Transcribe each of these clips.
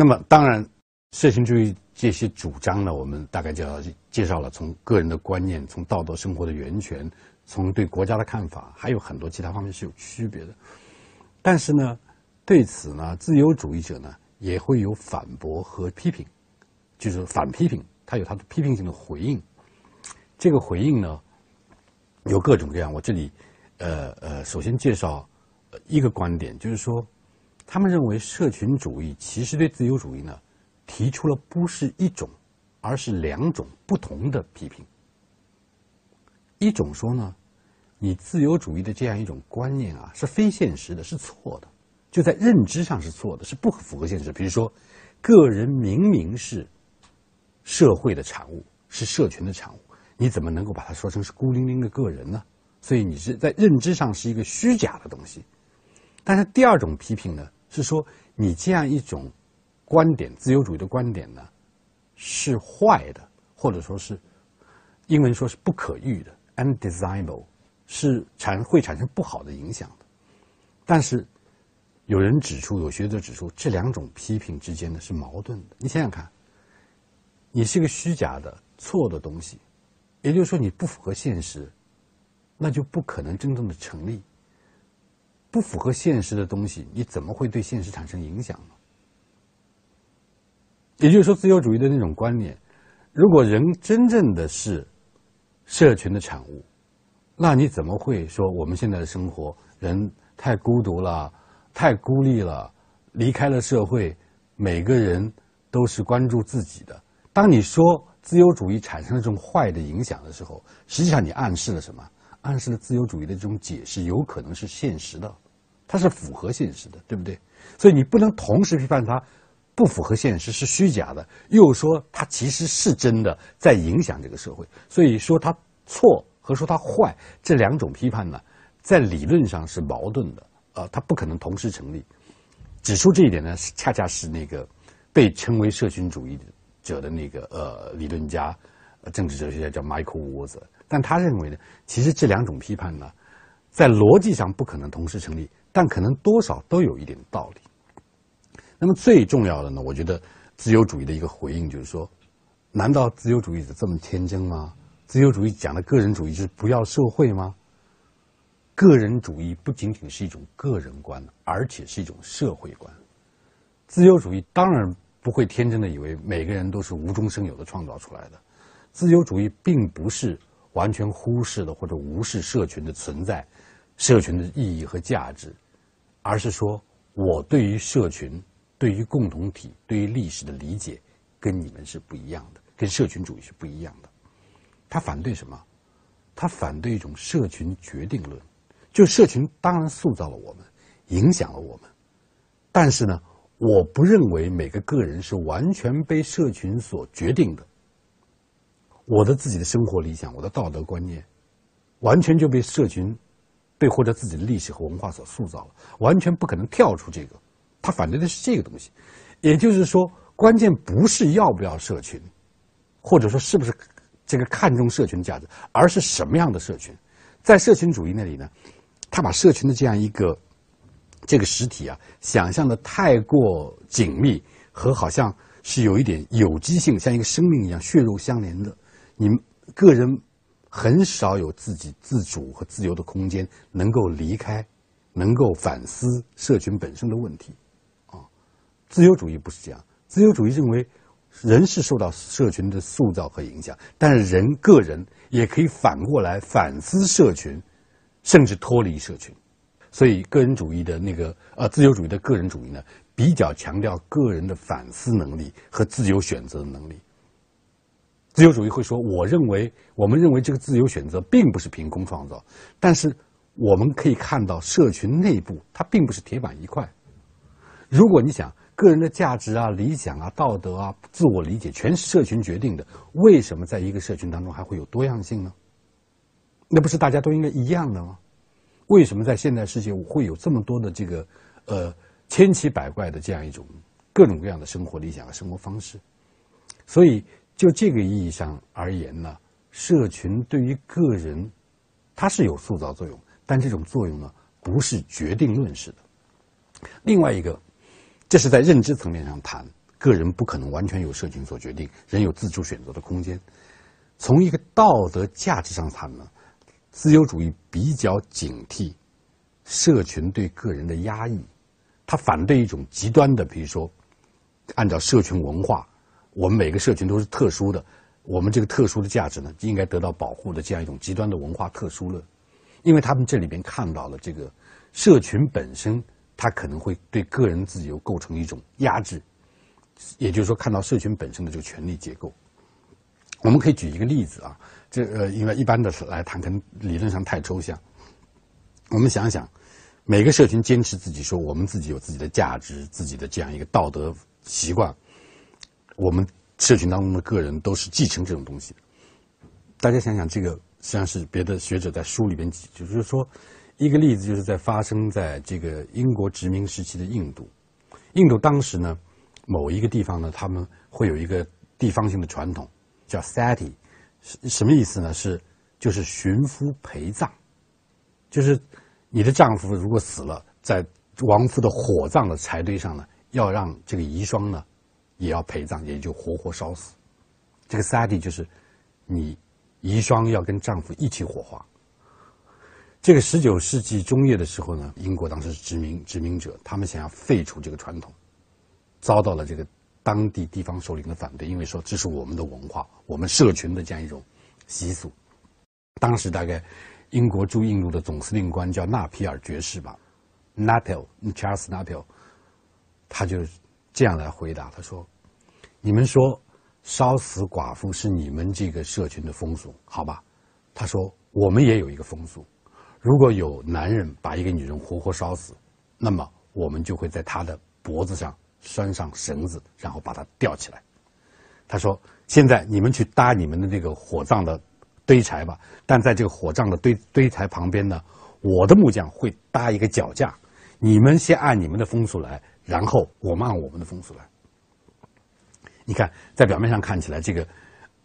那么当然，社群主义这些主张呢，我们大概就要介绍了，从个人的观念，从道德生活的源泉，从对国家的看法，还有很多其他方面是有区别的。但是呢，对此呢，自由主义者呢也会有反驳和批评，就是反批评，他有他的批评性的回应。这个回应呢，有各种各样。我这里，呃呃，首先介绍一个观点，就是说，他们认为社群主义其实对自由主义呢提出了不是一种，而是两种不同的批评。一种说呢，你自由主义的这样一种观念啊是非现实的，是错的，就在认知上是错的，是不符合现实。比如说，个人明明是社会的产物，是社群的产物。你怎么能够把它说成是孤零零的个人呢？所以你是在认知上是一个虚假的东西。但是第二种批评呢，是说你这样一种观点，自由主义的观点呢，是坏的，或者说是英文说是不可遇的 （undesirable），是产会产生不好的影响的。但是有人指出，有学者指出，这两种批评之间呢是矛盾的。你想想看，你是个虚假的、错的东西。也就是说，你不符合现实，那就不可能真正的成立。不符合现实的东西，你怎么会对现实产生影响呢？也就是说，自由主义的那种观念，如果人真正的是社群的产物，那你怎么会说我们现在的生活人太孤独了、太孤立了，离开了社会，每个人都是关注自己的？当你说。自由主义产生了这种坏的影响的时候，实际上你暗示了什么？暗示了自由主义的这种解释有可能是现实的，它是符合现实的，对不对？所以你不能同时批判它不符合现实是虚假的，又说它其实是真的在影响这个社会。所以说它错和说它坏这两种批判呢，在理论上是矛盾的，呃，它不可能同时成立。指出这一点呢，恰恰是那个被称为社群主义。者的那个呃理论家、政治哲学家叫 Michael w a z 但他认为呢，其实这两种批判呢，在逻辑上不可能同时成立，但可能多少都有一点道理。那么最重要的呢，我觉得自由主义的一个回应就是说，难道自由主义者这么天真吗？自由主义讲的个人主义是不要社会吗？个人主义不仅仅是一种个人观，而且是一种社会观。自由主义当然。不会天真的以为每个人都是无中生有的创造出来的。自由主义并不是完全忽视了或者无视社群的存在、社群的意义和价值，而是说我对于社群、对于共同体、对于历史的理解跟你们是不一样的，跟社群主义是不一样的。他反对什么？他反对一种社群决定论，就社群当然塑造了我们，影响了我们，但是呢？我不认为每个个人是完全被社群所决定的。我的自己的生活理想，我的道德观念，完全就被社群，被或者自己的历史和文化所塑造了，完全不可能跳出这个。他反对的是这个东西，也就是说，关键不是要不要社群，或者说是不是这个看重社群的价值，而是什么样的社群。在社群主义那里呢，他把社群的这样一个。这个实体啊，想象的太过紧密和好像是有一点有机性，像一个生命一样血肉相连的。你个人很少有自己自主和自由的空间，能够离开，能够反思社群本身的问题。啊，自由主义不是这样。自由主义认为，人是受到社群的塑造和影响，但是人个人也可以反过来反思社群，甚至脱离社群。所以，个人主义的那个呃，自由主义的个人主义呢，比较强调个人的反思能力和自由选择的能力。自由主义会说：“我认为，我们认为这个自由选择并不是凭空创造，但是我们可以看到社群内部它并不是铁板一块。如果你想个人的价值啊、理想啊、道德啊、自我理解全是社群决定的，为什么在一个社群当中还会有多样性呢？那不是大家都应该一样的吗？”为什么在现代世界会有这么多的这个，呃，千奇百怪的这样一种各种各样的生活理想和生活方式？所以，就这个意义上而言呢，社群对于个人，它是有塑造作用，但这种作用呢，不是决定论式的。另外一个，这是在认知层面上谈，个人不可能完全由社群所决定，人有自主选择的空间。从一个道德价值上谈呢，自由主义比较警惕社群对个人的压抑，他反对一种极端的，比如说按照社群文化，我们每个社群都是特殊的，我们这个特殊的价值呢应该得到保护的这样一种极端的文化特殊论，因为他们这里边看到了这个社群本身，它可能会对个人自由构成一种压制，也就是说，看到社群本身的这个权力结构。我们可以举一个例子啊，这呃，因为一般的来谈，可能理论上太抽象。我们想想，每个社群坚持自己说我们自己有自己的价值、自己的这样一个道德习惯，我们社群当中的个人都是继承这种东西。大家想想，这个实际上是别的学者在书里边就是说，一个例子就是在发生在这个英国殖民时期的印度。印度当时呢，某一个地方呢，他们会有一个地方性的传统。叫 sati，什什么意思呢？是就是寻夫陪葬，就是你的丈夫如果死了，在亡夫的火葬的柴堆上呢，要让这个遗孀呢也要陪葬，也就活活烧死。这个 sati 就是你遗孀要跟丈夫一起火化。这个十九世纪中叶的时候呢，英国当时是殖民殖民者，他们想要废除这个传统，遭到了这个。当地地方首领的反对，因为说这是我们的文化，我们社群的这样一种习俗。当时大概英国驻印度的总司令官叫纳皮尔爵士吧 n a p i l Charles Napil，他就这样来回答：他说，你们说烧死寡妇是你们这个社群的风俗，好吧？他说我们也有一个风俗，如果有男人把一个女人活活烧死，那么我们就会在他的脖子上。拴上绳子，然后把它吊起来。他说：“现在你们去搭你们的那个火葬的堆柴吧。但在这个火葬的堆堆柴旁边呢，我的木匠会搭一个脚架。你们先按你们的风俗来，然后我们按我们的风俗来。你看，在表面上看起来，这个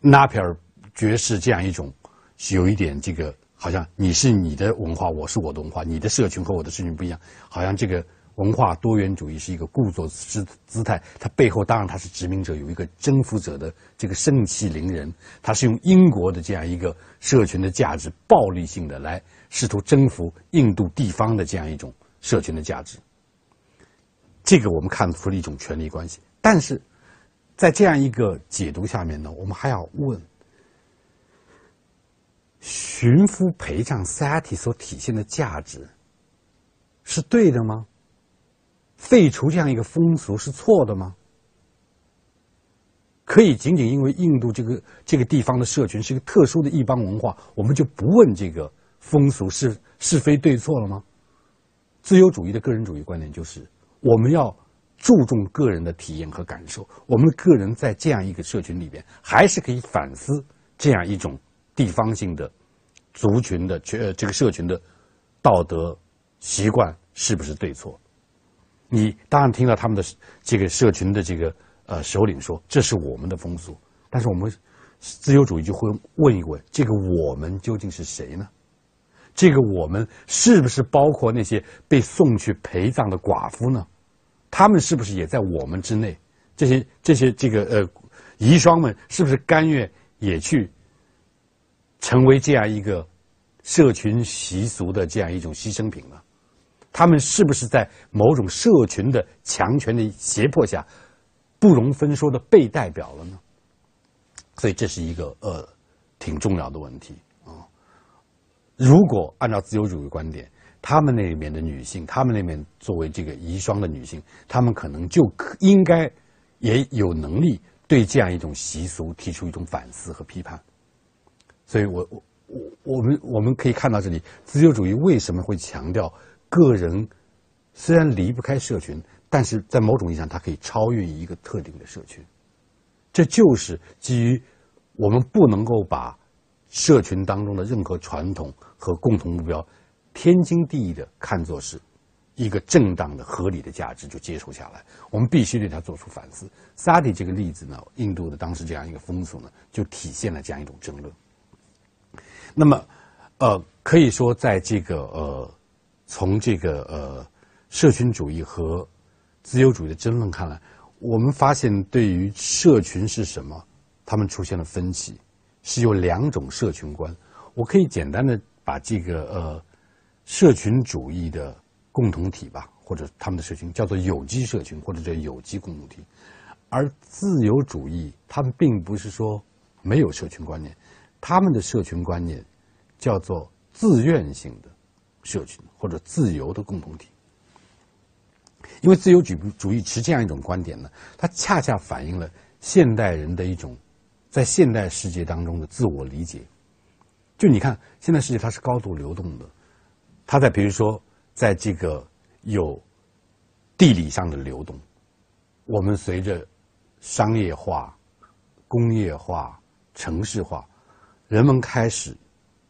纳皮尔爵士这样一种是，有一点这个，好像你是你的文化，我是我的文化，你的社群和我的社群不一样，好像这个。”文化多元主义是一个故作姿姿态，它背后当然它是殖民者有一个征服者的这个盛气凌人，它是用英国的这样一个社群的价值，暴力性的来试图征服印度地方的这样一种社群的价值。这个我们看出了一种权力关系，但是在这样一个解读下面呢，我们还要问：寻夫陪葬 sati 所体现的价值是对的吗？废除这样一个风俗是错的吗？可以仅仅因为印度这个这个地方的社群是一个特殊的异邦文化，我们就不问这个风俗是是非对错了吗？自由主义的个人主义观点就是，我们要注重个人的体验和感受。我们个人在这样一个社群里边，还是可以反思这样一种地方性的族群的呃这个社群的道德习惯是不是对错？你当然听到他们的这个社群的这个呃首领说这是我们的风俗，但是我们自由主义就会问一问：这个我们究竟是谁呢？这个我们是不是包括那些被送去陪葬的寡妇呢？他们是不是也在我们之内？这些这些这个呃遗孀们是不是甘愿也去成为这样一个社群习俗的这样一种牺牲品呢？他们是不是在某种社群的强权的胁迫下，不容分说的被代表了呢？所以这是一个呃挺重要的问题。如果按照自由主义观点，他们那里面的女性，他们那边作为这个遗孀的女性，他们可能就应该也有能力对这样一种习俗提出一种反思和批判。所以我我我我们我们可以看到这里，自由主义为什么会强调？个人虽然离不开社群，但是在某种意义上，它可以超越一个特定的社群。这就是基于我们不能够把社群当中的任何传统和共同目标天经地义的看作是一个正当的、合理的价值就接受下来。我们必须对它做出反思。萨迪这个例子呢，印度的当时这样一个风俗呢，就体现了这样一种争论。那么，呃，可以说在这个呃。从这个呃社群主义和自由主义的争论看来，我们发现对于社群是什么，他们出现了分歧，是有两种社群观。我可以简单的把这个呃社群主义的共同体吧，或者他们的社群叫做有机社群，或者叫有机共同体。而自由主义，他们并不是说没有社群观念，他们的社群观念叫做自愿性的社群或者自由的共同体。因为自由主主义持这样一种观点呢，它恰恰反映了现代人的一种在现代世界当中的自我理解。就你看，现代世界它是高度流动的，它在比如说在这个有地理上的流动，我们随着商业化、工业化、城市化，人们开始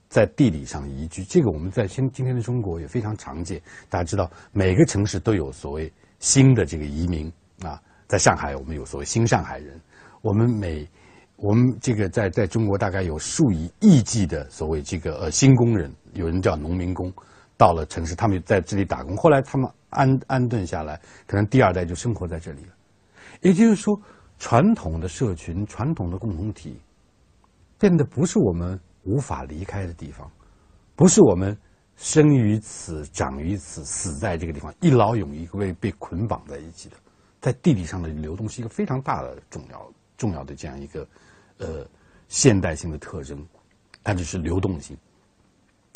在地理上移居。这个我们在今今天的中国也非常常见。大家知道，每个城市都有所谓新的这个移民啊。在上海，我们有所谓新上海人。我们每我们这个在在中国大概有数以亿计的所谓这个呃新工人，有人叫农民工，到了城市，他们在这里打工。后来他们安安顿下来，可能第二代就生活在这里了。也就是说，传统的社群、传统的共同体，变得不是我们无法离开的地方，不是我们生于此、长于此、死在这个地方，一劳永逸被被捆绑在一起的。在地理上的流动是一个非常大的重要的重要的这样一个呃现代性的特征，它就是流动性。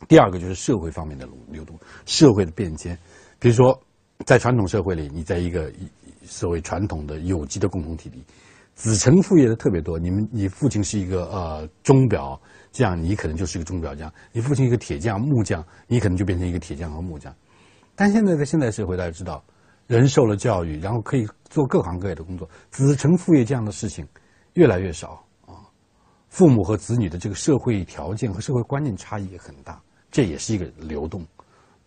第二个就是社会方面的流动，社会的变迁。比如说，在传统社会里，你在一个所谓传统的有机的共同体里，子承父业的特别多。你们，你父亲是一个呃钟表匠，你可能就是一个钟表匠；你父亲一个铁匠、木匠，你可能就变成一个铁匠和木匠。但现在在现代社会，大家知道。人受了教育，然后可以做各行各业的工作，子承父业这样的事情越来越少啊。父母和子女的这个社会条件和社会观念差异也很大，这也是一个流动，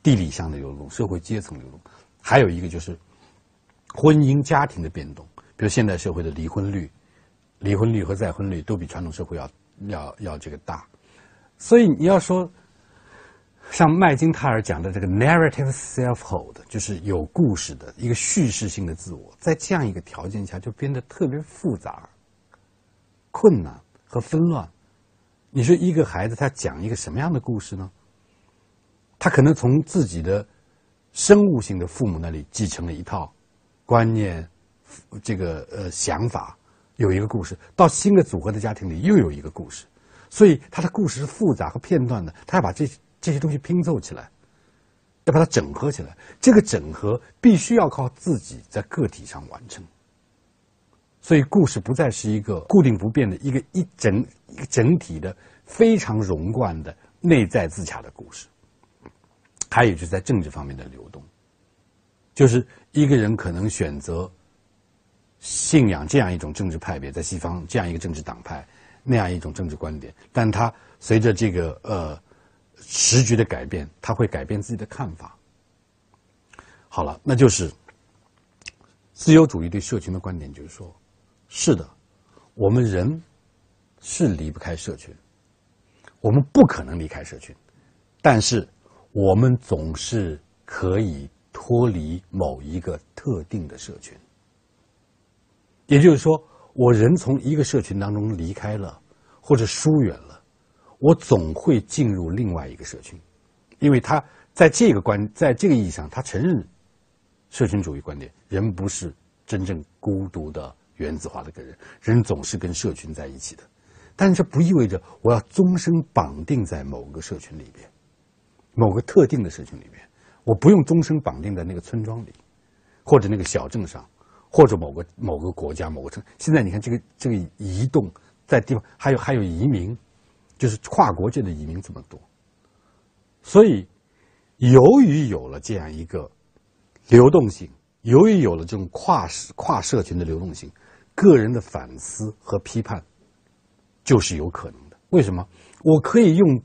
地理上的流动，社会阶层流动。还有一个就是婚姻家庭的变动，比如现代社会的离婚率、离婚率和再婚率都比传统社会要要要这个大，所以你要说。像麦金泰尔讲的这个 narrative selfhood，就是有故事的一个叙事性的自我，在这样一个条件下就变得特别复杂、困难和纷乱。你说一个孩子他讲一个什么样的故事呢？他可能从自己的生物性的父母那里继承了一套观念，这个呃想法，有一个故事；到新的组合的家庭里又有一个故事，所以他的故事是复杂和片段的。他要把这。这些东西拼凑起来，要把它整合起来。这个整合必须要靠自己在个体上完成。所以，故事不再是一个固定不变的一个一整一个整体的非常融贯的内在自洽的故事。还有就是在政治方面的流动，就是一个人可能选择信仰这样一种政治派别，在西方这样一个政治党派那样一种政治观点，但他随着这个呃。时局的改变，他会改变自己的看法。好了，那就是自由主义对社群的观点，就是说，是的，我们人是离不开社群，我们不可能离开社群，但是我们总是可以脱离某一个特定的社群。也就是说，我人从一个社群当中离开了，或者疏远了。我总会进入另外一个社群，因为他在这个观，在这个意义上，他承认社群主义观点：人不是真正孤独的原子化的个人，人总是跟社群在一起的。但这不意味着我要终生绑定在某个社群里边，某个特定的社群里边。我不用终生绑定在那个村庄里，或者那个小镇上，或者某个某个国家某个城。现在你看这个这个移动在地方，还有还有移民。就是跨国界的移民这么多，所以由于有了这样一个流动性，由于有了这种跨跨社群的流动性，个人的反思和批判就是有可能的。为什么？我可以用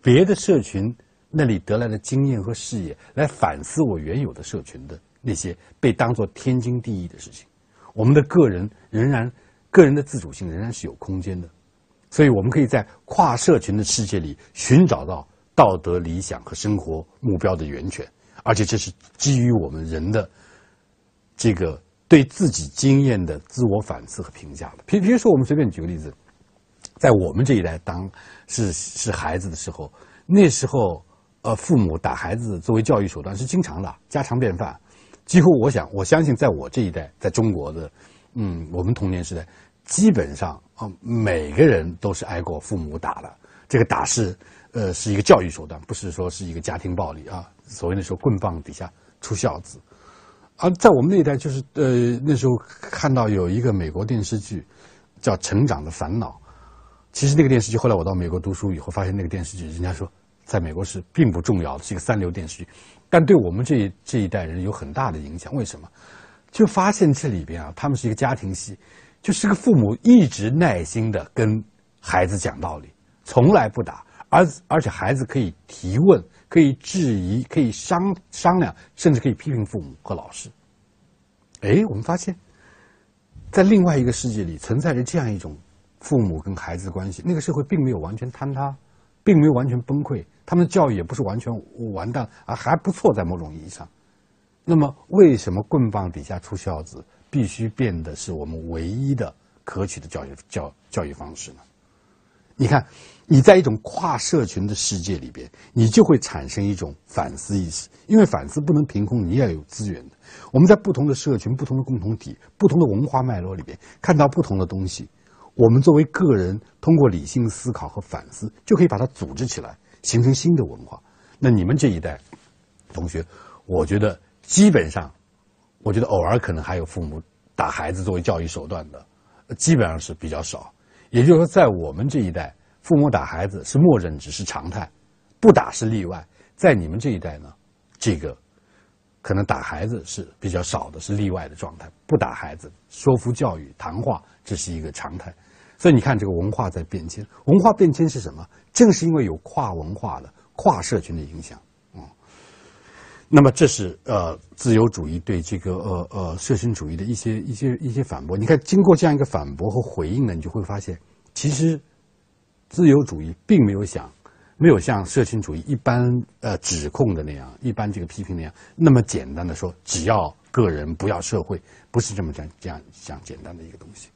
别的社群那里得来的经验和视野来反思我原有的社群的那些被当做天经地义的事情。我们的个人仍然个人的自主性仍然是有空间的。所以，我们可以在跨社群的世界里寻找到道德理想和生活目标的源泉，而且这是基于我们人的这个对自己经验的自我反思和评价的。比比如说，我们随便举个例子，在我们这一代当是是孩子的时候，那时候呃，父母打孩子作为教育手段是经常的，家常便饭。几乎我想，我相信，在我这一代，在中国的，嗯，我们童年时代，基本上每个人都是挨过父母打的。这个打是，呃，是一个教育手段，不是说是一个家庭暴力啊。所谓那时候棍棒底下出孝子，而在我们那一代，就是呃，那时候看到有一个美国电视剧叫《成长的烦恼》，其实那个电视剧后来我到美国读书以后，发现那个电视剧，人家说在美国是并不重要的，是一个三流电视剧。但对我们这这一代人有很大的影响，为什么？就发现这里边啊，他们是一个家庭戏，就是个父母一直耐心的跟孩子讲道理，从来不打，而而且孩子可以提问，可以质疑，可以商商量，甚至可以批评父母和老师。哎，我们发现，在另外一个世界里存在着这样一种父母跟孩子的关系，那个社会并没有完全坍塌。并没有完全崩溃，他们的教育也不是完全完蛋，啊，还不错，在某种意义上。那么，为什么棍棒底下出孝子必须变得是我们唯一的可取的教育教教育方式呢？你看，你在一种跨社群的世界里边，你就会产生一种反思意识，因为反思不能凭空，你要有资源的。我们在不同的社群、不同的共同体、不同的文化脉络里边，看到不同的东西。我们作为个人，通过理性思考和反思，就可以把它组织起来，形成新的文化。那你们这一代同学，我觉得基本上，我觉得偶尔可能还有父母打孩子作为教育手段的，基本上是比较少。也就是说，在我们这一代，父母打孩子是默认，只是常态，不打是例外。在你们这一代呢，这个可能打孩子是比较少的，是例外的状态。不打孩子，说服教育、谈话，这是一个常态。所以你看，这个文化在变迁。文化变迁是什么？正是因为有跨文化的、跨社群的影响。那么这是呃自由主义对这个呃呃社群主义的一些一些一些反驳。你看，经过这样一个反驳和回应呢，你就会发现，其实自由主义并没有想，没有像社群主义一般呃指控的那样，一般这个批评那样那么简单的说，只要个人不要社会，不是这么这样这样这样简单的一个东西。